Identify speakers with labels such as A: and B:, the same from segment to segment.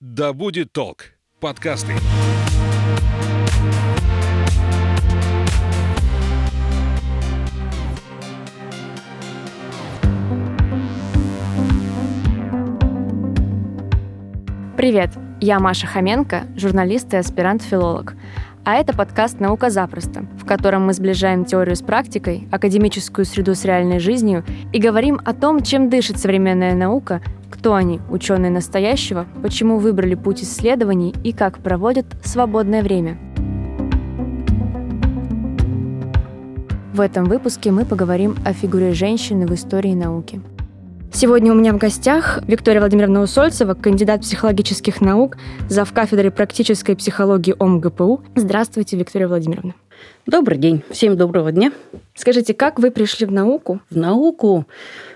A: Да будет толк. Подкасты.
B: Привет, я Маша Хоменко, журналист и аспирант-филолог. А это подкаст «Наука запросто», в котором мы сближаем теорию с практикой, академическую среду с реальной жизнью и говорим о том, чем дышит современная наука, кто они, ученые настоящего, почему выбрали путь исследований и как проводят свободное время. В этом выпуске мы поговорим о фигуре женщины в истории науки – Сегодня у меня в гостях Виктория Владимировна Усольцева, кандидат психологических наук, зав. кафедрой практической психологии ОМГПУ. Здравствуйте, Виктория Владимировна.
C: Добрый день. Всем доброго дня.
B: Скажите, как вы пришли в науку?
C: В науку?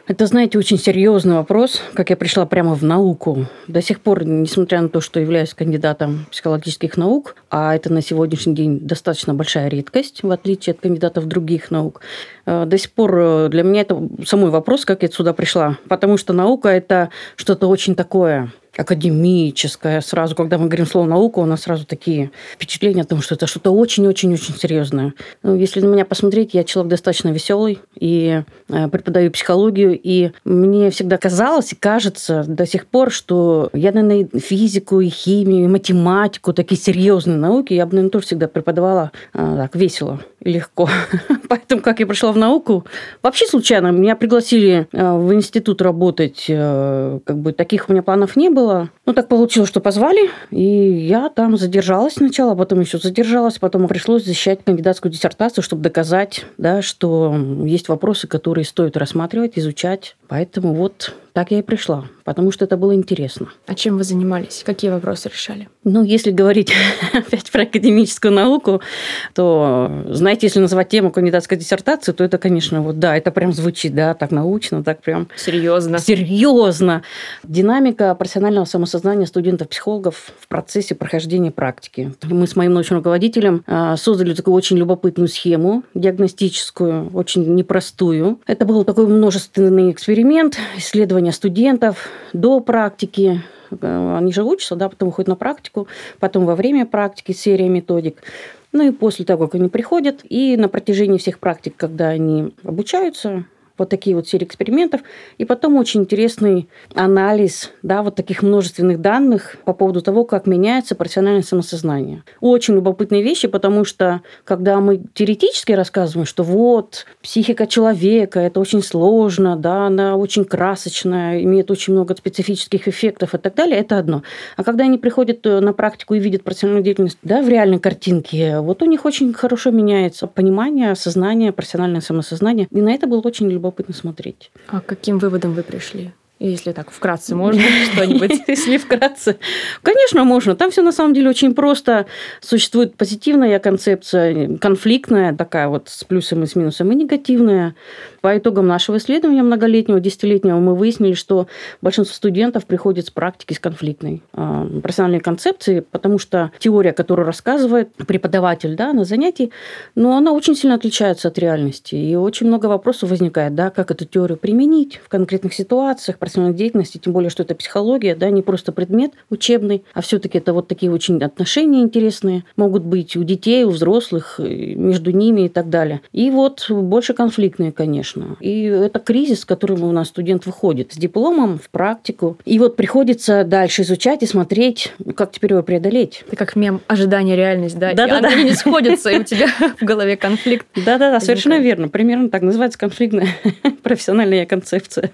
C: Это, знаете, очень серьезный вопрос, как я пришла прямо в науку. До сих пор, несмотря на то, что являюсь кандидатом психологических наук, а это на сегодняшний день достаточно большая редкость, в отличие от кандидатов других наук, э, до сих пор э, для меня это самый вопрос, как я сюда пришла. Потому что наука – это что-то очень такое академическое. Сразу, когда мы говорим слово наука, у нас сразу такие впечатления о том, что это что-то очень-очень-очень серьезное. Ну, если на меня посмотреть, я человек достаточно веселый и э, преподаю психологию, и мне всегда казалось и кажется до сих пор, что я, наверное, физику, и химию, и математику, такие серьезные науки, я бы, наверное, тоже всегда преподавала а, так весело и легко. Поэтому, как я пришла в науку, вообще случайно, меня пригласили э, в институт работать, э, как бы таких у меня планов не было, было. Ну, так получилось, что позвали, и я там задержалась сначала, потом еще задержалась, потом пришлось защищать кандидатскую диссертацию, чтобы доказать, да, что есть вопросы, которые стоит рассматривать, изучать. Поэтому вот так я и пришла, потому что это было интересно.
B: А чем вы занимались? Какие вопросы решали?
C: Ну, если говорить опять про академическую науку, то, знаете, если называть тему кандидатской диссертации, то это, конечно, вот да, это прям звучит, да, так научно, так прям...
B: Серьезно.
C: Серьезно. Динамика профессионального самосознания студентов-психологов в процессе прохождения практики. Мы с моим научным руководителем а, создали такую очень любопытную схему диагностическую, очень непростую. Это был такой множественный эксперимент, исследование исследования студентов до практики. Э, они же учатся, да, потом выходят на практику, потом во время практики серия методик. Ну и после того, как они приходят, и на протяжении всех практик, когда они обучаются, вот такие вот серии экспериментов. И потом очень интересный анализ да, вот таких множественных данных по поводу того, как меняется профессиональное самосознание. Очень любопытные вещи, потому что когда мы теоретически рассказываем, что вот психика человека, это очень сложно, да, она очень красочная, имеет очень много специфических эффектов и так далее, это одно. А когда они приходят э, на практику и видят профессиональную деятельность да, в реальной картинке, вот у них очень хорошо меняется понимание, сознание, профессиональное самосознание. И на это было очень любопытно смотреть.
B: А каким выводом вы пришли? Если так вкратце можно что-нибудь?
C: Если вкратце. Конечно, можно. Там все на самом деле очень просто. Существует позитивная концепция, конфликтная, такая вот с плюсом и с минусом, и негативная. По итогам нашего исследования многолетнего, десятилетнего, мы выяснили, что большинство студентов приходит с практики с конфликтной э, профессиональной концепцией, потому что теория, которую рассказывает преподаватель да, на занятии, но она очень сильно отличается от реальности. И очень много вопросов возникает, да, как эту теорию применить в конкретных ситуациях, профессиональной деятельности, тем более, что это психология, да, не просто предмет учебный, а все-таки это вот такие очень отношения интересные могут быть у детей, у взрослых, между ними и так далее. И вот больше конфликтные, конечно. И это кризис, с которым у нас студент выходит с дипломом в практику. И вот приходится дальше изучать и смотреть, как теперь его преодолеть.
B: Это как мем ожидание реальность, да?
C: Да, да, да.
B: не сходятся, и у тебя в голове конфликт.
C: Да, да, да, совершенно верно. Примерно так называется конфликтная профессиональная концепция.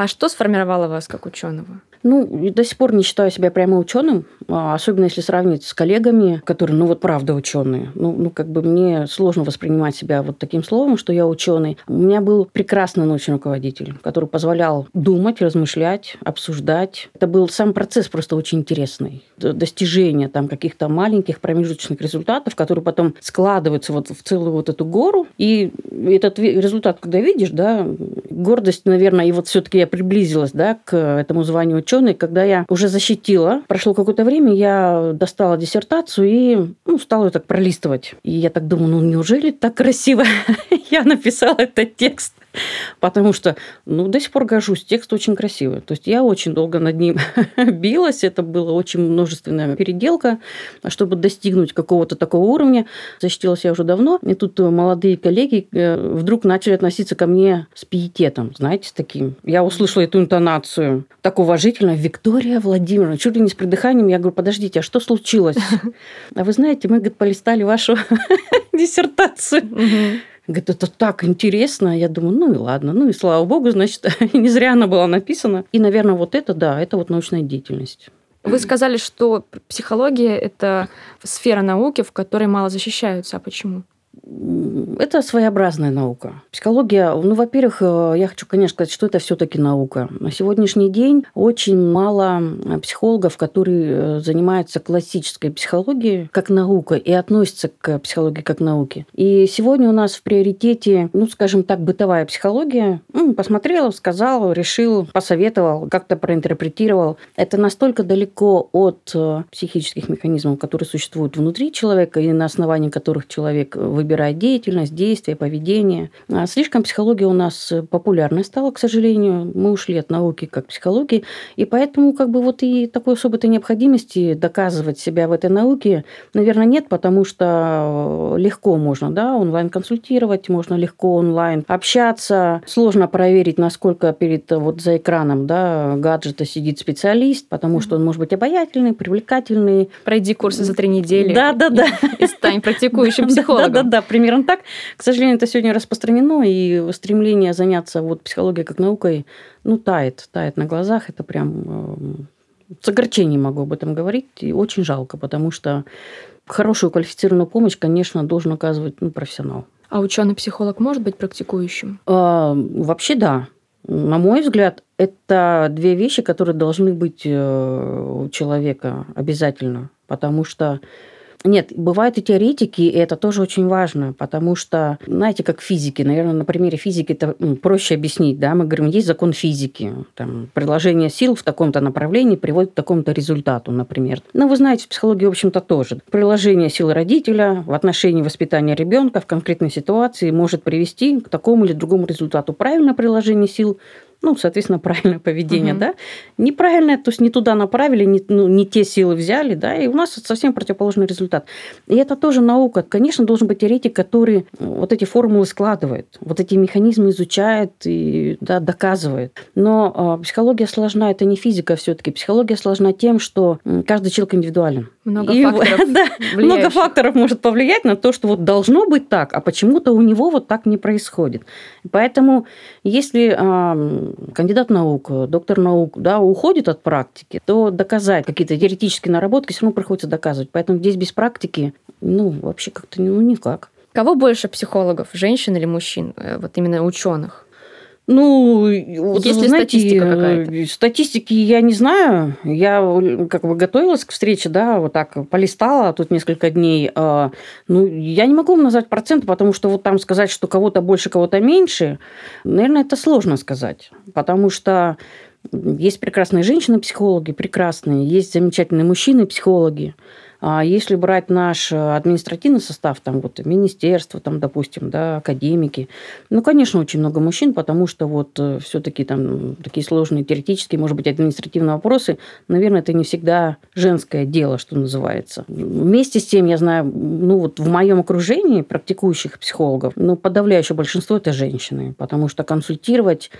B: А что сформировало вас как ученого?
C: Ну, до сих пор не считаю себя прямо ученым, а особенно если сравнить с коллегами, которые, ну вот правда ученые. Ну, ну как бы мне сложно воспринимать себя вот таким словом, что я ученый. У меня был прекрасный научный руководитель, который позволял думать, размышлять, обсуждать. Это был сам процесс просто очень интересный. Достижение там каких-то маленьких промежуточных результатов, которые потом складываются вот в целую вот эту гору. И этот результат, когда видишь, да, гордость, наверное, и вот все-таки я приблизилась, да, к этому званию ученый, когда я уже защитила. Прошло какое-то время, я достала диссертацию и ну, стала ее так пролистывать. И я так думаю, ну неужели так красиво я написала этот текст. Потому что, ну, до сих пор гожусь. Текст очень красивый. То есть я очень долго над ним билась. Это была очень множественная переделка, чтобы достигнуть какого-то такого уровня. Защитилась я уже давно. И тут молодые коллеги э, вдруг начали относиться ко мне с пиететом, знаете, с таким. Я услышала эту интонацию так уважительно. Виктория Владимировна, чуть ли не с придыханием. Я говорю, подождите, а что случилось? А вы знаете, мы, говорит, полистали вашу диссертацию. Говорит, это так интересно. Я думаю, ну и ладно, ну и слава богу, значит, не зря она была написана. И, наверное, вот это, да, это вот научная деятельность.
B: Вы сказали, что психология – это сфера науки, в которой мало защищаются. А почему?
C: Это своеобразная наука. Психология, ну, во-первых, э, я хочу, конечно, сказать, что это все-таки наука. На сегодняшний день очень мало психологов, которые э, занимаются классической психологией как наука и относятся к психологии как науке. И сегодня у нас в приоритете, ну, скажем так, бытовая психология. Ну, посмотрел, сказал, решил, посоветовал, как-то проинтерпретировал. Это настолько далеко от э, психических механизмов, которые существуют внутри человека и на основании которых человек выбирает выбирать деятельность, действия, поведение. А слишком психология у нас популярной стала, к сожалению. Мы ушли от науки как психологии, и поэтому как бы вот и такой особой необходимости доказывать себя в этой науке, наверное, нет, потому что легко можно, да, онлайн консультировать, можно легко онлайн общаться, сложно проверить, насколько перед вот за экраном, да, гаджета сидит специалист, потому что он может быть обаятельный, привлекательный.
B: Пройди курсы за три недели.
C: Да, да, да.
B: И стань практикующим психологом.
C: Да, да, да примерно так. К сожалению, это сегодня распространено, и стремление заняться вот психологией как наукой, ну, тает, тает на глазах. Это прям э, с огорчением могу об этом говорить, и очень жалко, потому что хорошую квалифицированную помощь, конечно, должен оказывать ну, профессионал.
B: А ученый-психолог может быть практикующим?
C: А, вообще да. На мой взгляд, это две вещи, которые должны быть э, у человека обязательно, потому что нет, бывают и теоретики, и это тоже очень важно, потому что, знаете, как физики, наверное, на примере физики это проще объяснить, да, мы говорим, есть закон физики, там, приложение сил в таком-то направлении приводит к такому-то результату, например. Но вы знаете, в психологии, в общем-то, тоже. Приложение сил родителя в отношении воспитания ребенка в конкретной ситуации может привести к такому или другому результату. Правильное приложение сил ну, соответственно, правильное поведение, угу. да, неправильное, то есть не туда направили, не, ну, не те силы взяли, да, и у нас совсем противоположный результат. И это тоже наука. Конечно, должен быть теоретик, который вот эти формулы складывает, вот эти механизмы изучает и да, доказывает. Но э, психология сложна, это не физика все-таки. Психология сложна тем, что каждый человек индивидуален.
B: Много и, факторов.
C: Да, много факторов может повлиять на то, что вот должно быть так, а почему-то у него вот так не происходит. Поэтому если э, кандидат наук, доктор наук, да, уходит от практики, то доказать какие-то теоретические наработки все равно приходится доказывать. Поэтому здесь без практики, ну, вообще как-то ну, никак.
B: Кого больше психологов, женщин или мужчин, э, вот именно ученых?
C: Ну, вот,
B: Есть ли
C: знаете,
B: статистика какая-то?
C: Статистики я не знаю. Я как бы готовилась к встрече, да, вот так полистала тут несколько дней. А, ну, я не могу назвать проценты, потому что вот там сказать, что кого-то больше, кого-то меньше, наверное, это сложно сказать. Потому что есть прекрасные женщины-психологи, прекрасные, есть замечательные мужчины-психологи. А если брать наш административный состав, там вот министерство, там, допустим, да, академики, ну, конечно, очень много мужчин, потому что вот э, все-таки там такие сложные теоретические, может быть, административные вопросы, наверное, это не всегда женское дело, что называется. Вместе с тем, я знаю, ну, вот в моем окружении практикующих психологов, ну, подавляющее большинство это женщины, потому что консультировать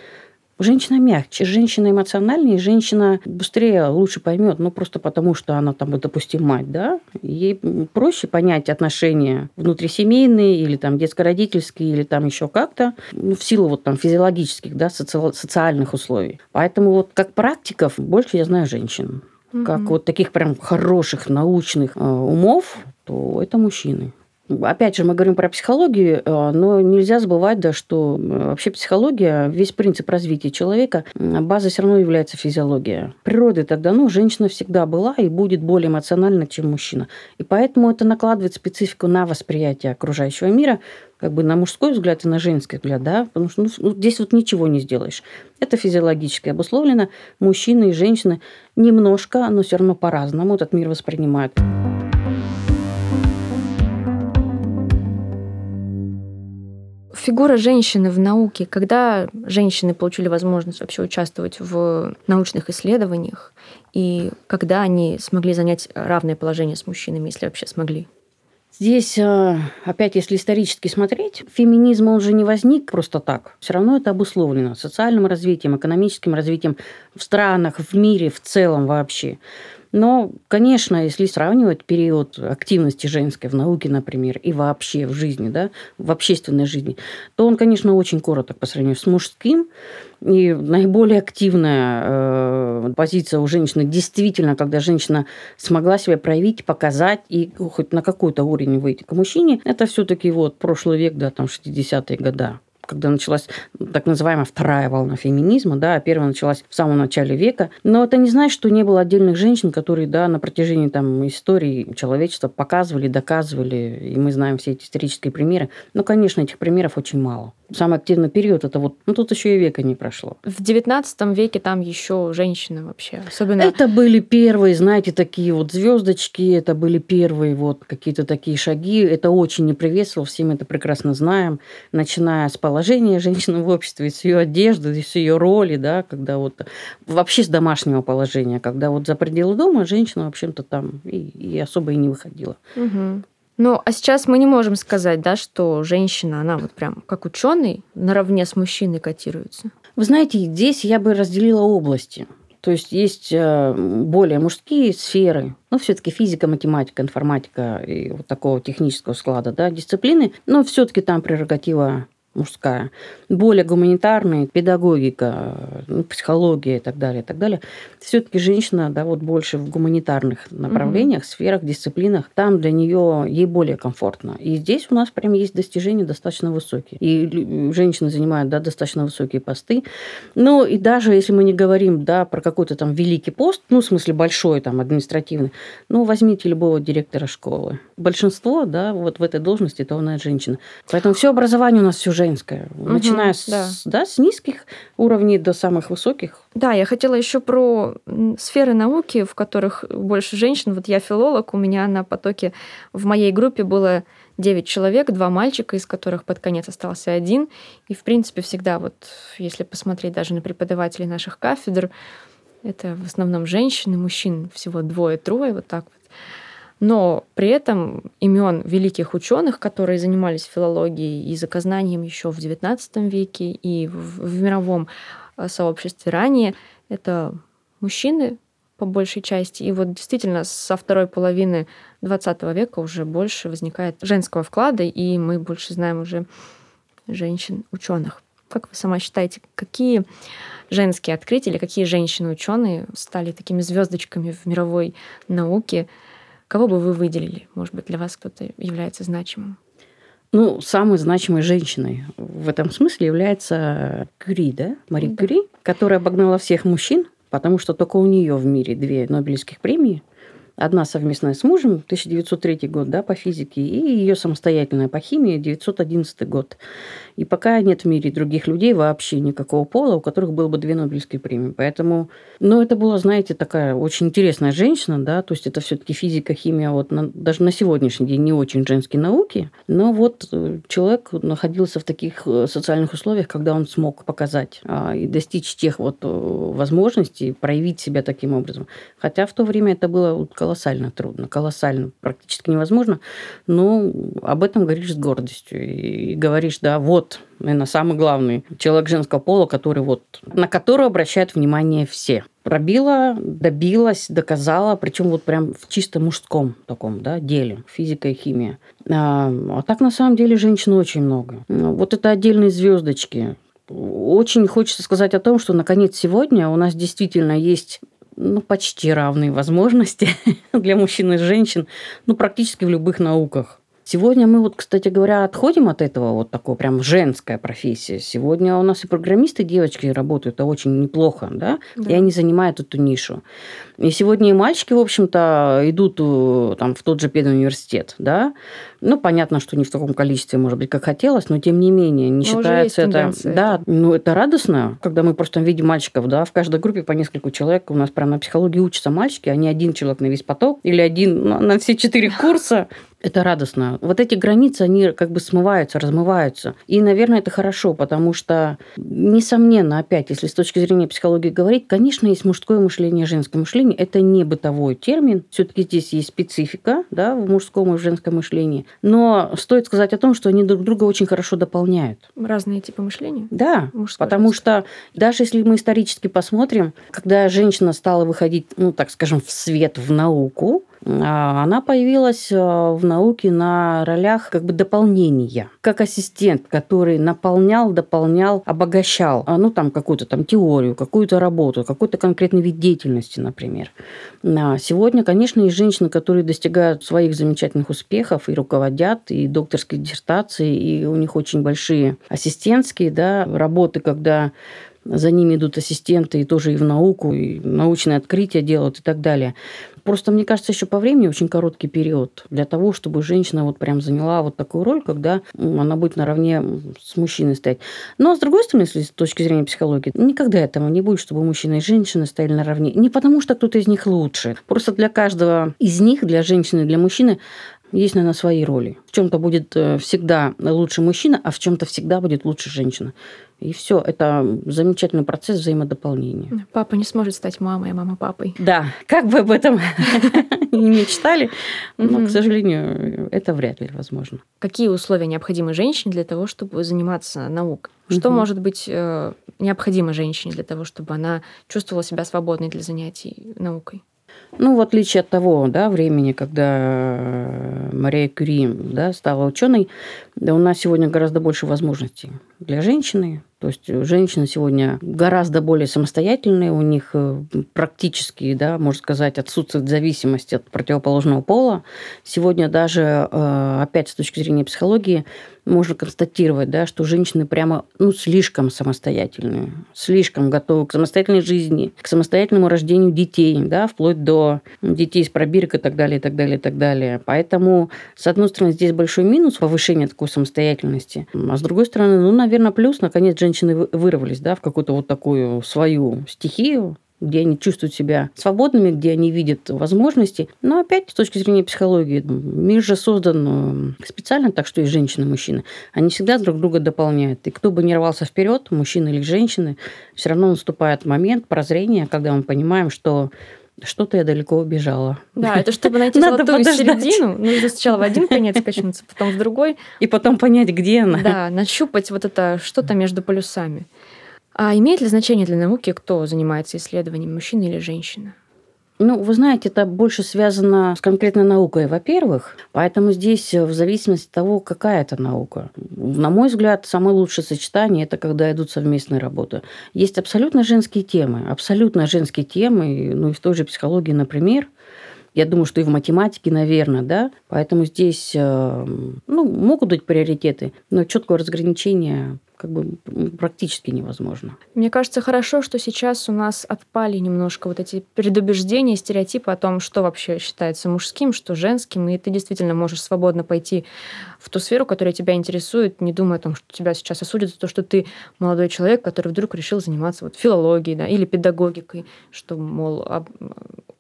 C: Женщина мягче, женщина эмоциональнее, женщина быстрее, лучше поймет, ну просто потому, что она там, допустим, мать, да, ей проще понять отношения внутрисемейные или там детско-родительские или там еще как-то, ну, в силу вот там физиологических, да, соци- социальных условий. Поэтому вот как практиков больше я знаю женщин. Как вот таких прям хороших научных э, умов, то это мужчины. Опять же, мы говорим про психологию, э, но нельзя забывать, да, что вообще психология, весь принцип развития человека, базой все равно является физиология. Природы тогда, ну, женщина всегда была и будет более эмоциональна, чем мужчина. И поэтому это накладывает специфику на восприятие окружающего мира, как бы на мужской взгляд и на женский взгляд, да, потому что ну, ну здесь вот ничего не сделаешь. Это физиологически обусловлено. Мужчины и женщины немножко, но все равно по-разному этот мир воспринимают.
B: Фигура женщины в науке, когда женщины получили возможность вообще участвовать в научных исследованиях, и когда они смогли занять равное положение с мужчинами, если вообще смогли?
C: Здесь, э, опять, если исторически смотреть, феминизм, он же не возник просто так. Все равно это обусловлено социальным развитием, экономическим развитием в странах, в мире в целом вообще. Но, конечно, если сравнивать период активности женской в науке, например, и вообще в жизни, да, в общественной жизни, то он, конечно, очень короток по сравнению с мужским. И наиболее активная э, позиция у женщины действительно, когда женщина смогла себя проявить, показать и хоть на какой-то уровень выйти к мужчине, это все-таки вот прошлый век, да, там 60-е годы когда началась так называемая вторая волна феминизма, да, а первая началась в самом начале века. Но это не значит, что не было отдельных женщин, которые, да, на протяжении там истории человечества показывали, доказывали, и мы знаем все эти исторические примеры. Но, конечно, этих примеров очень мало самый активный период это вот, ну тут еще и века не прошло.
B: В XIX веке там еще женщины вообще, особенно.
C: Это были первые, знаете, такие вот звездочки, это были первые вот какие-то такие шаги. Это очень не приветствовал, все мы это прекрасно знаем, начиная с положения женщины в обществе, с ее одежды, с ее роли, да, когда вот вообще с домашнего положения, когда вот за пределы дома женщина, в общем-то, там и, и особо и не выходила.
B: Угу. Ну, а сейчас мы не можем сказать, да, что женщина, она вот прям как ученый наравне с мужчиной котируется.
C: Вы знаете, здесь я бы разделила области. То есть есть э, более мужские сферы, ну, все-таки физика, математика, информатика и вот такого технического склада, да, дисциплины, но все-таки там прерогатива мужская, более гуманитарные, педагогика, ну, психология и так далее, и так далее. Все-таки женщина, да, вот больше в гуманитарных направлениях, угу. сферах, дисциплинах, там для нее ей более комфортно. И здесь у нас прям есть достижения достаточно высокие. И женщины занимают, да, достаточно высокие посты. Ну, и даже если мы не говорим, да, про какой-то там великий пост, ну, в смысле большой, там, административный, ну, возьмите любого директора школы. Большинство, да, вот в этой должности, то она женщина. Поэтому все образование у нас все женское, угу, начиная с, да. Да, с низких уровней до самых высоких.
B: Да, я хотела еще про сферы науки, в которых больше женщин. Вот я филолог, у меня на потоке в моей группе было 9 человек, два мальчика, из которых под конец остался один. И, в принципе, всегда вот, если посмотреть даже на преподавателей наших кафедр, это в основном женщины, мужчин всего двое-трое, вот так вот. Но при этом имен великих ученых, которые занимались филологией и заказанием еще в XIX веке и в, в мировом э, сообществе ранее, это мужчины по большей части. И вот действительно со второй половины XX века уже больше возникает женского вклада, и мы больше знаем уже женщин-ученых. Как вы сама считаете, какие женские открытия или какие женщины-ученые стали такими звездочками в мировой науке, Кого бы вы выделили? Может быть, для вас кто-то является значимым?
C: Ну, самой значимой женщиной в этом смысле является Кюри, да? Мари да. Кюри, которая обогнала всех мужчин, потому что только у нее в мире две Нобелевских премии – Одна совместная с мужем, 1903 год, да, по физике, и ее самостоятельная по химии, 1911 год. И пока нет в мире других людей вообще никакого пола, у которых было бы две Нобелевские премии. Поэтому, ну, это была, знаете, такая очень интересная женщина, да, то есть это все-таки физика, химия, вот на, даже на сегодняшний день не очень женские науки, но вот э, человек находился в таких э, социальных условиях, когда он смог показать а, и достичь тех вот э, возможностей, проявить себя таким образом. Хотя в то время это было колоссально трудно, колоссально, практически невозможно, но об этом говоришь с гордостью. И говоришь, да, вот, наверное, самый главный человек женского пола, который вот, на которого обращают внимание все. Пробила, добилась, доказала, причем вот прям в чисто мужском таком да, деле, физика и химия. А, а так на самом деле женщин очень много. Вот это отдельные звездочки. Очень хочется сказать о том, что наконец сегодня у нас действительно есть ну, почти равные возможности для мужчин и женщин, ну, практически в любых науках. Сегодня мы вот, кстати говоря, отходим от этого вот такой прям женская профессия. Сегодня у нас и программисты девочки работают, это очень неплохо, да? да. И они занимают эту нишу. И сегодня и мальчики, в общем-то, идут э, там, в тот же педуниверситет, да. Ну, понятно, что не в таком количестве, может быть, как хотелось, но тем не менее, не но считается это... Да, ну, это радостно, когда мы просто видим мальчиков, да, в каждой группе по нескольку человек. У нас прям на психологии учатся мальчики, а не один человек на весь поток или один на все четыре курса. Это радостно. Вот эти границы, они как бы смываются, размываются. И, наверное, это хорошо, потому что, несомненно, опять, если с точки зрения психологии говорить, конечно, есть мужское мышление, женское мышление. Это не бытовой термин. Все-таки здесь есть специфика да, в мужском и в женском мышлении. Но стоит сказать о том, что они друг друга очень хорошо дополняют.
B: Разные типы мышления?
C: Да, Мужское, потому женское. что даже если мы исторически посмотрим, когда женщина стала выходить, ну, так скажем, в свет, в науку, она появилась а, в науке на ролях как бы дополнения, как ассистент, который наполнял, дополнял, обогащал, а, ну, там, какую-то там теорию, какую-то работу, какой-то конкретный вид деятельности, например. Сегодня, конечно, есть женщины, которые достигают своих замечательных успехов и руководят, и докторские диссертации, и у них очень большие ассистентские да, работы, когда за ними идут ассистенты и тоже и в науку, и научные открытия делают и так далее. Просто, мне кажется, еще по времени очень короткий период для того, чтобы женщина вот прям заняла вот такую роль, когда она будет наравне с мужчиной стоять. Но, с другой стороны, если с точки зрения психологии, никогда этого не будет, чтобы мужчина и женщина стояли наравне. Не потому, что кто-то из них лучше. Просто для каждого из них, для женщины для мужчины, есть, наверное, свои роли. В чем-то будет э, всегда лучше мужчина, а в чем-то всегда будет лучше женщина. И все, это замечательный процесс взаимодополнения.
B: Папа не сможет стать мамой, а мама папой.
C: Да, как бы об этом не мечтали, но, к сожалению, это вряд ли возможно.
B: Какие условия необходимы женщине для того, чтобы заниматься наукой? Что может быть э, необходимо женщине для того, чтобы она чувствовала себя свободной для занятий наукой?
C: Ну, в отличие от того да, времени, когда э, Мария Кюри да, стала ученой, да, у нас сегодня гораздо больше возможностей для женщины. То есть женщины сегодня гораздо более самостоятельные, у них э, практически, да, можно сказать, отсутствует зависимость от противоположного пола. Сегодня даже, э, опять с точки зрения психологии, можно констатировать, да, что женщины прямо ну, слишком самостоятельные, слишком готовы к самостоятельной жизни, к самостоятельному рождению детей, да, вплоть до детей с пробирок и так далее, и так далее, и так далее. Поэтому, с одной стороны, здесь большой минус повышения такой самостоятельности, а с другой стороны, ну, наверное, плюс, наконец, женщины вырвались да, в какую-то вот такую свою стихию, где они чувствуют себя свободными, где они видят возможности. Но опять, с точки зрения психологии, мир же создан э, специально так, что и женщины, и мужчины. Они всегда друг друга дополняют. И кто бы не рвался вперед, мужчины или женщины, все равно наступает момент прозрения, когда мы понимаем, что что-то я далеко убежала.
B: Да, это чтобы найти Надо золотую подождать. середину, нужно сначала в один конец качнуться, потом в другой.
C: И потом понять, где она.
B: Да, нащупать вот это что-то между полюсами. А имеет ли значение для науки, кто занимается исследованием, мужчина или женщина?
C: Ну, вы знаете, это больше связано с конкретной наукой, во-первых. Поэтому здесь в зависимости от того, какая это наука. На мой взгляд, самое лучшее сочетание – это когда идут совместные работы. Есть абсолютно женские темы, абсолютно женские темы, ну и в той же психологии, например, я думаю, что и в математике, наверное, да. Поэтому здесь э, ну, могут быть приоритеты, но четкого разграничения как бы практически невозможно.
B: Мне кажется, хорошо, что сейчас у нас отпали немножко вот эти предубеждения, стереотипы о том, что вообще считается мужским, что женским, и ты действительно можешь свободно пойти в ту сферу, которая тебя интересует, не думая о том, что тебя сейчас осудят за то, что ты молодой человек, который вдруг решил заниматься вот филологией да, или педагогикой, что, мол, об,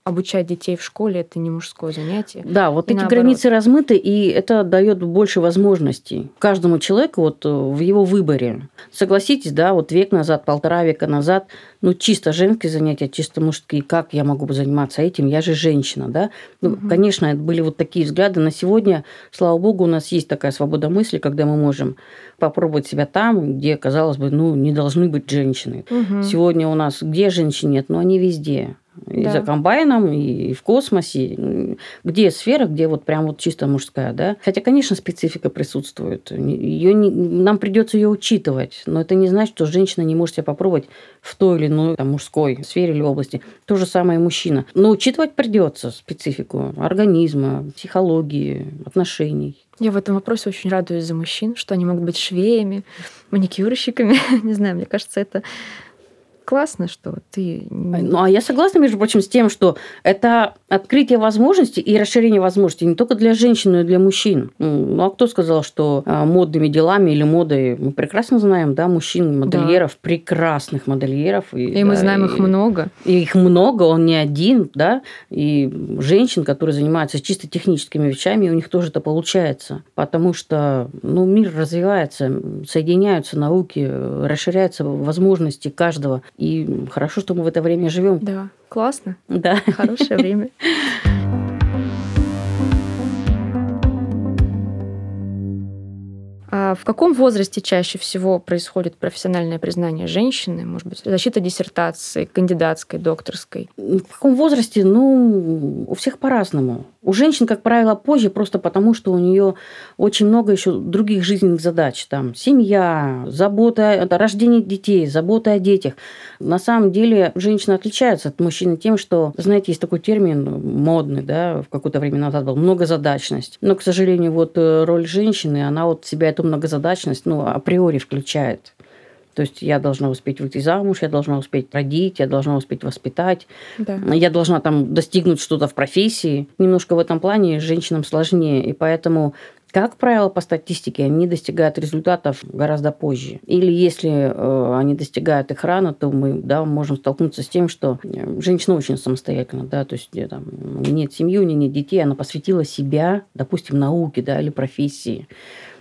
B: обучать детей в школе это не мужское занятие.
C: Да, вот и эти наоборот. границы размыты, и это дает больше возможностей каждому человеку вот э, в его выборе. Согласитесь, да, вот век назад, полтора века назад, ну, чисто женские занятия, чисто мужские, как я могу заниматься этим, я же женщина, да. Ну, угу. конечно, были вот такие взгляды. На сегодня, слава богу, у нас есть такая свобода мысли, когда мы можем попробовать себя там, где, казалось бы, ну, не должны быть женщины. Угу. Сегодня у нас где женщин нет, но они везде и да. за комбайном, и в космосе. Где сфера, где вот прям вот чисто мужская, да. Хотя, конечно, специфика присутствует. Ее не, нам придется ее учитывать, но это не значит, что женщина не может себя попробовать в той или иной там, мужской сфере или области. То же самое и мужчина. Но учитывать придется специфику организма, психологии, отношений.
B: Я в этом вопросе очень радуюсь за мужчин, что они могут быть швеями, маникюрщиками. Не знаю, мне кажется, это классно, что ты...
C: Ну, а я согласна, между прочим, с тем, что это открытие возможностей и расширение возможностей не только для женщин, но и для мужчин. Ну, а кто сказал, что а, модными делами или модой мы прекрасно знаем, да, мужчин, модельеров, да. прекрасных модельеров.
B: И, и да, мы знаем и, их много.
C: И их много, он не один, да, и женщин, которые занимаются чисто техническими вещами, у них тоже это получается, потому что, ну, мир развивается, соединяются науки, расширяются возможности каждого, и хорошо, что мы в это время живем.
B: Да. Классно.
C: Да.
B: Хорошее время. А в каком возрасте чаще всего происходит профессиональное признание женщины? Может быть, защита диссертации, кандидатской, докторской?
C: В каком возрасте? Ну, у всех по-разному. У женщин, как правило, позже, просто потому что у нее очень много еще других жизненных задач. Там семья, забота, о рождение детей, забота о детях. На самом деле женщина отличается от мужчины тем, что, знаете, есть такой термин модный, да, в какое-то время назад был, многозадачность. Но, к сожалению, вот э, роль женщины, она вот себя эту многозадачность, ну, априори включает. То есть я должна успеть выйти замуж, я должна успеть родить, я должна успеть воспитать, да. я должна там достигнуть что-то в профессии. Немножко в этом плане женщинам сложнее, и поэтому как правило, по статистике, они достигают результатов гораздо позже. Или если э, они достигают их рано, то мы да, можем столкнуться с тем, что э, женщина очень самостоятельна, да, то есть там, нет семьи, у нее нет детей, она посвятила себя, допустим, науке да, или профессии.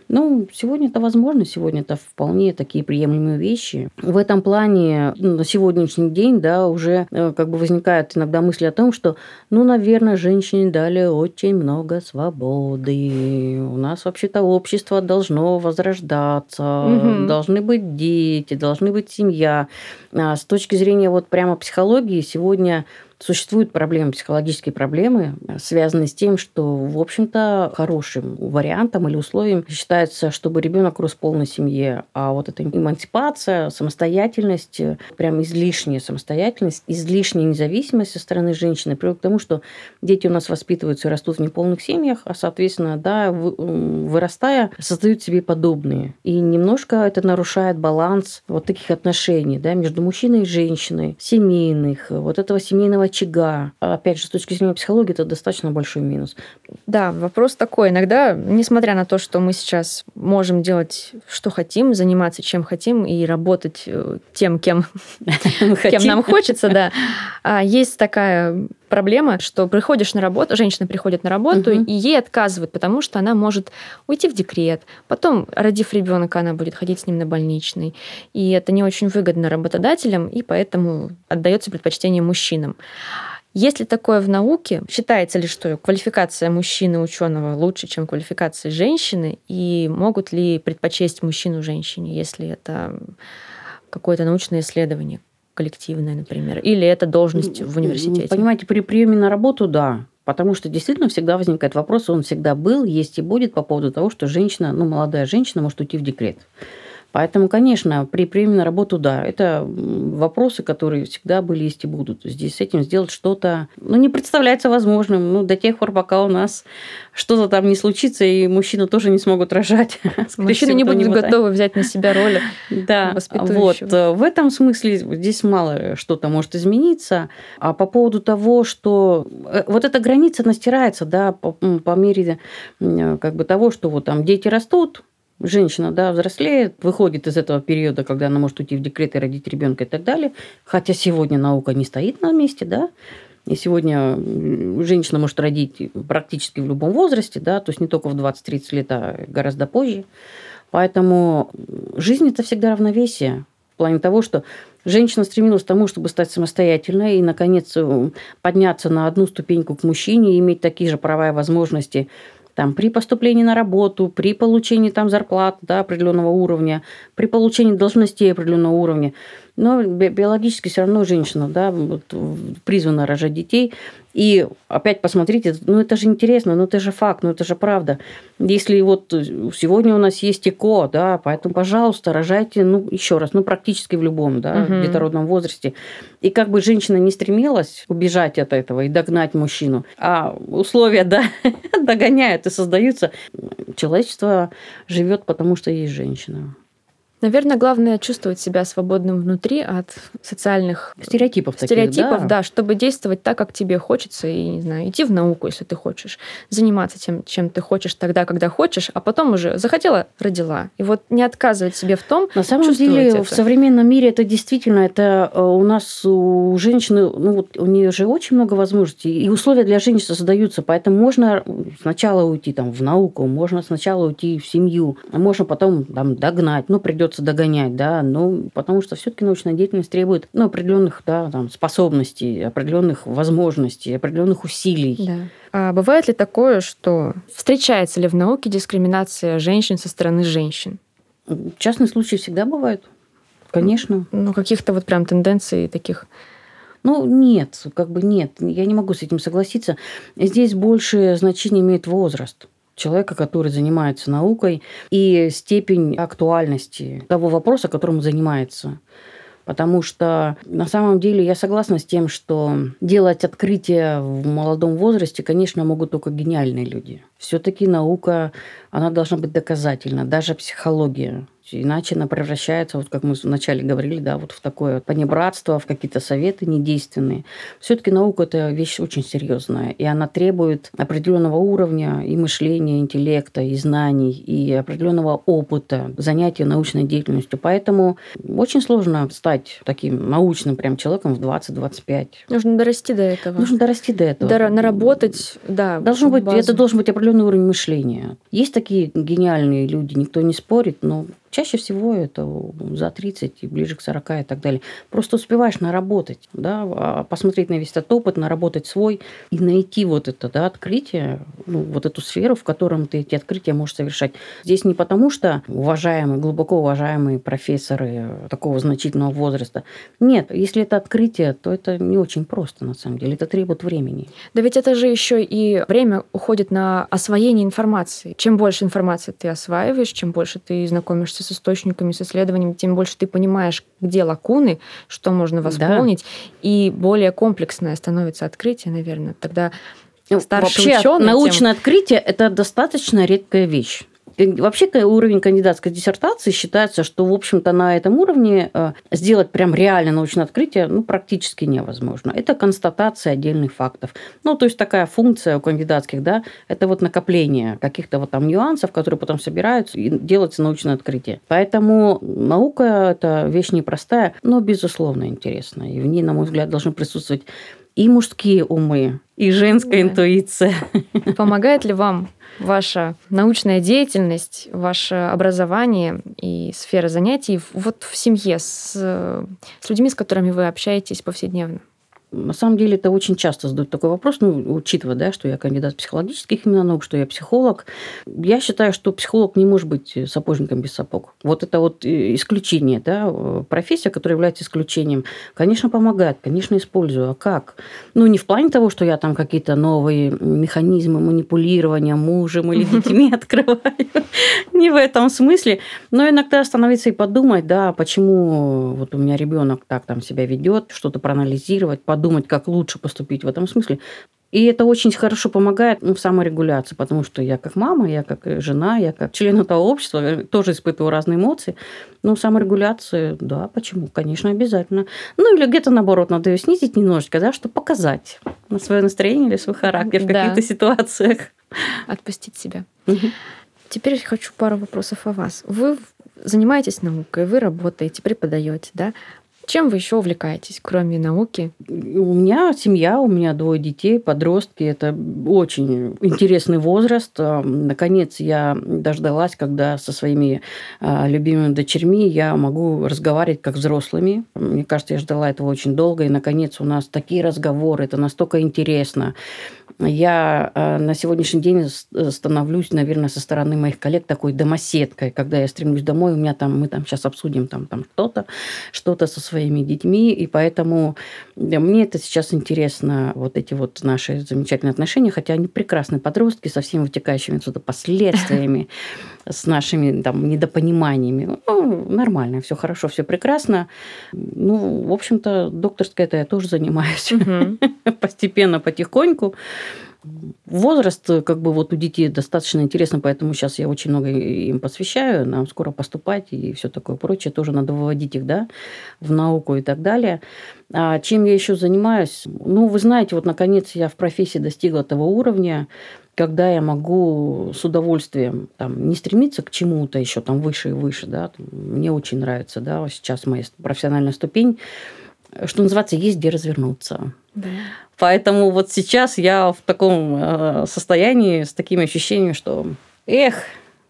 C: Ну, сегодня это возможно, сегодня это вполне такие приемлемые вещи. В этом плане ну, на сегодняшний день, да, уже э, как бы возникают иногда мысли о том, что, ну, наверное, женщине дали очень много свободы. У нас вообще-то общество должно возрождаться, угу. должны быть дети, должны быть семья. А с точки зрения вот прямо психологии сегодня Существуют проблемы, психологические проблемы, связанные с тем, что, в общем-то, хорошим вариантом или условием считается, чтобы ребенок рос в полной семье. А вот эта эмансипация, самостоятельность, прям излишняя самостоятельность, излишняя независимость со стороны женщины приводит к тому, что дети у нас воспитываются и растут в неполных семьях, а, соответственно, да, вырастая, создают себе подобные. И немножко это нарушает баланс вот таких отношений да, между мужчиной и женщиной, семейных, вот этого семейного очага. Опять же, с точки зрения психологии, это достаточно большой минус.
B: Да, вопрос такой. Иногда, несмотря на то, что мы сейчас можем делать, что хотим, заниматься чем хотим и работать э, тем, кем, кем нам хочется, да, а есть такая проблема, что приходишь на работу, женщина приходит на работу, угу. и ей отказывают, потому что она может уйти в декрет. Потом, родив ребенка, она будет ходить с ним на больничный. И это не очень выгодно работодателям, и поэтому отдается предпочтение мужчинам. Есть ли такое в науке? Считается ли, что квалификация мужчины ученого лучше, чем квалификация женщины? И могут ли предпочесть мужчину женщине, если это какое-то научное исследование? коллективная, например? Или это должность в университете?
C: Понимаете, при приеме на работу, да. Потому что действительно всегда возникает вопрос, он всегда был, есть и будет по поводу того, что женщина, ну, молодая женщина может уйти в декрет. Поэтому, конечно, при приеме на работу, да, это вопросы, которые всегда были, есть и будут. Здесь с этим сделать что-то, ну, не представляется возможным, ну, до тех пор, пока у нас что-то там не случится, и мужчины тоже не смогут рожать.
B: Мужчины не будут готовы взять на себя роль
C: Да, вот. В этом смысле здесь мало что-то может измениться. А по поводу того, что э, вот эта граница настирается, да, по, по мере как бы того, что вот там дети растут, женщина, да, взрослеет, выходит из этого периода, когда она может уйти в декрет и родить ребенка и так далее. Хотя сегодня наука не стоит на месте, да. И сегодня женщина может родить практически в любом возрасте, да, то есть не только в 20-30 лет, а гораздо позже. Поэтому жизнь – это всегда равновесие. В плане того, что женщина стремилась к тому, чтобы стать самостоятельной и, наконец, подняться на одну ступеньку к мужчине и иметь такие же права и возможности там, при поступлении на работу, при получении там, зарплат да, определенного уровня, при получении должностей определенного уровня. Но биологически все равно женщина да, вот, призвана рожать детей. И опять посмотрите, ну это же интересно, ну это же факт, ну это же правда. Если вот сегодня у нас есть ЭКО, да, поэтому, пожалуйста, рожайте, ну еще раз, ну практически в любом, да, угу. детородном возрасте. И как бы женщина не стремилась убежать от этого и догнать мужчину, а условия, да, догоняют и создаются. Человечество живет потому, что есть женщина.
B: Наверное, главное чувствовать себя свободным внутри от социальных
C: стереотипов,
B: стереотипов,
C: таких,
B: да. да, чтобы действовать так, как тебе хочется, и не знаю, идти в науку, если ты хочешь, заниматься тем, чем ты хочешь тогда, когда хочешь, а потом уже захотела, родила. И вот не отказывать себе в том.
C: На самом деле
B: это.
C: в современном мире это действительно это э, у нас у женщины, ну вот у нее же очень много возможностей, и условия для женщин создаются, поэтому можно сначала уйти там в науку, можно сначала уйти в семью, а можно потом там догнать, ну придет придется догонять, да, ну, потому что все-таки научная деятельность требует ну, определенных да, там, способностей, определенных возможностей, определенных усилий.
B: Да. А бывает ли такое, что встречается ли в науке дискриминация женщин со стороны женщин?
C: Частные случаи всегда бывают, конечно.
B: Ну, каких-то вот прям тенденций таких
C: ну, нет, как бы нет, я не могу с этим согласиться. Здесь больше значение имеет возраст человека, который занимается наукой, и степень актуальности того вопроса, которым он занимается. Потому что на самом деле я согласна с тем, что делать открытия в молодом возрасте, конечно, могут только гениальные люди. Все-таки наука, она должна быть доказательна, даже психология. Иначе она превращается, вот как мы вначале говорили, да, вот в такое понебратство, в какие-то советы недейственные. Все-таки наука – это вещь очень серьезная, и она требует определенного уровня и мышления, интеллекта, и знаний, и определенного опыта занятия научной деятельностью. Поэтому очень сложно стать таким научным прям человеком в 20-25.
B: Нужно дорасти до этого.
C: Нужно дорасти до этого.
B: Дор- наработать, да.
C: Должно быть, базу. это должен быть определенный уровень мышления. Есть такие гениальные люди, никто не спорит, но Чаще всего это за 30 и ближе к 40 и так далее. Просто успеваешь наработать, да, а посмотреть на весь этот опыт, наработать свой и найти вот это да, открытие, ну, вот эту сферу, в котором ты эти открытия можешь совершать. Здесь не потому, что уважаемые, глубоко уважаемые профессоры такого значительного возраста. Нет, если это открытие, то это не очень просто, на самом деле. Это требует времени.
B: Да ведь это же еще и время уходит на освоение информации. Чем больше информации ты осваиваешь, чем больше ты знакомишься с источниками, с исследованиями, тем больше ты понимаешь, где лакуны, что можно восполнить, да. и более комплексное становится открытие, наверное. Тогда
C: ну, старший Вообще, ученый, научное тем... открытие – это достаточно редкая вещь. Вообще уровень кандидатской диссертации считается, что, в общем-то, на этом уровне э, сделать прям реально научное открытие ну, практически невозможно. Это констатация отдельных фактов. Ну, то есть такая функция у кандидатских, да, это вот накопление каких-то вот там нюансов, которые потом собираются и делается научное открытие. Поэтому наука – это вещь непростая, но, безусловно, интересная. И в ней, на мой взгляд, должны присутствовать и мужские умы, и женская да. интуиция.
B: Помогает ли вам ваша научная деятельность, ваше образование и сфера занятий вот в семье с, с людьми, с которыми вы общаетесь повседневно?
C: На самом деле это очень часто задают такой вопрос, ну, учитывая, да, что я кандидат психологических именно наук, что я психолог. Я считаю, что психолог не может быть сапожником без сапог. Вот это вот э, исключение, да, профессия, которая является исключением, конечно, помогает, конечно, использую. А как? Ну, не в плане того, что я там какие-то новые механизмы манипулирования мужем или детьми открываю. Не в этом смысле. Но иногда остановиться и подумать, да, почему вот у меня ребенок так там себя ведет, что-то проанализировать, подумать, как лучше поступить в этом смысле. И это очень хорошо помогает ну, в саморегуляции, потому что я как мама, я как жена, я как член этого общества э, тоже испытываю разные эмоции. Ну, саморегуляция, да, почему? Конечно, обязательно. Ну, или где-то наоборот, надо ее снизить немножечко, да, чтобы показать на свое настроение или свой характер в каких-то ситуациях.
B: Отпустить себя. Теперь хочу пару вопросов о вас. Вы занимаетесь наукой, вы работаете, преподаете, да? Чем вы еще увлекаетесь, кроме науки?
C: У меня семья, у меня двое детей, подростки. Это очень интересный возраст. Наконец, я дождалась, когда со своими а, любимыми дочерьми я могу разговаривать как взрослыми. Мне кажется, я ждала этого очень долго. И, наконец, у нас такие разговоры. Это настолько интересно. Я а, на сегодняшний день становлюсь, наверное, со стороны моих коллег такой домоседкой. Когда я стремлюсь домой, у меня там, мы там сейчас обсудим там, там что-то, что-то со своими детьми, и поэтому мне это сейчас интересно, вот эти вот наши замечательные отношения, хотя они прекрасные подростки со всеми вытекающими отсюда последствиями, с нашими там недопониманиями. Ну, нормально, все хорошо, все прекрасно. Ну, в общем-то, докторской это я тоже занимаюсь. Постепенно, потихоньку. Возраст, как бы вот у детей достаточно интересно, поэтому сейчас я очень много им посвящаю. Нам скоро поступать и все такое прочее. Тоже надо выводить их, да, в науку и так далее. А чем я еще занимаюсь? Ну, вы знаете, вот наконец я в профессии достигла того уровня, когда я могу с удовольствием там, не стремиться к чему-то еще там выше и выше, да, мне очень нравится, да, сейчас моя профессиональная ступень, что называется, есть где развернуться. Да. Поэтому вот сейчас я в таком э, состоянии, с такими ощущениями, что, эх,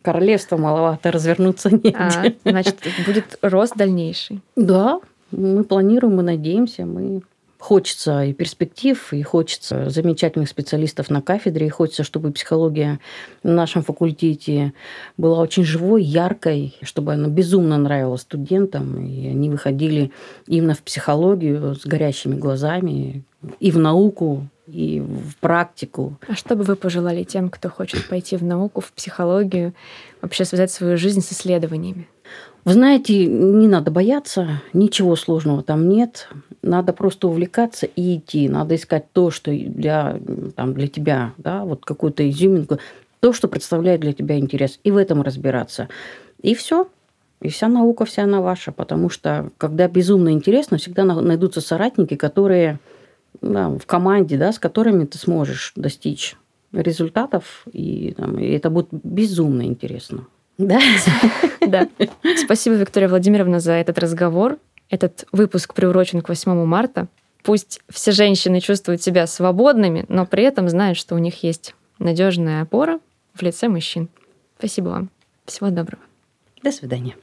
C: королевство маловато, развернуться негде. А,
B: значит, будет рост дальнейший.
C: Да, мы планируем, мы надеемся, мы Хочется и перспектив, и хочется замечательных специалистов на кафедре, и хочется, чтобы психология на нашем факультете была очень живой, яркой, чтобы она безумно нравилась студентам, и они выходили именно в психологию с горящими глазами, и в науку, и в практику.
B: А что бы вы пожелали тем, кто хочет пойти в науку, в психологию, вообще связать свою жизнь с исследованиями?
C: Вы знаете, не надо бояться, ничего сложного там нет. Надо просто увлекаться и идти. Надо искать то, что для, там, для тебя, да, вот какую-то изюминку, то, что представляет для тебя интерес, и в этом разбираться. И все. И вся наука, вся она ваша. Потому что, когда безумно интересно, всегда найдутся соратники, которые да, в команде, да, с которыми ты сможешь достичь результатов, и, там, и это будет безумно интересно.
B: Да? Да. Спасибо, Виктория Владимировна, за этот разговор. Этот выпуск приурочен к 8 марта. Пусть все женщины чувствуют себя свободными, но при этом знают, что у них есть надежная опора в лице мужчин. Спасибо вам. Всего доброго.
C: До свидания.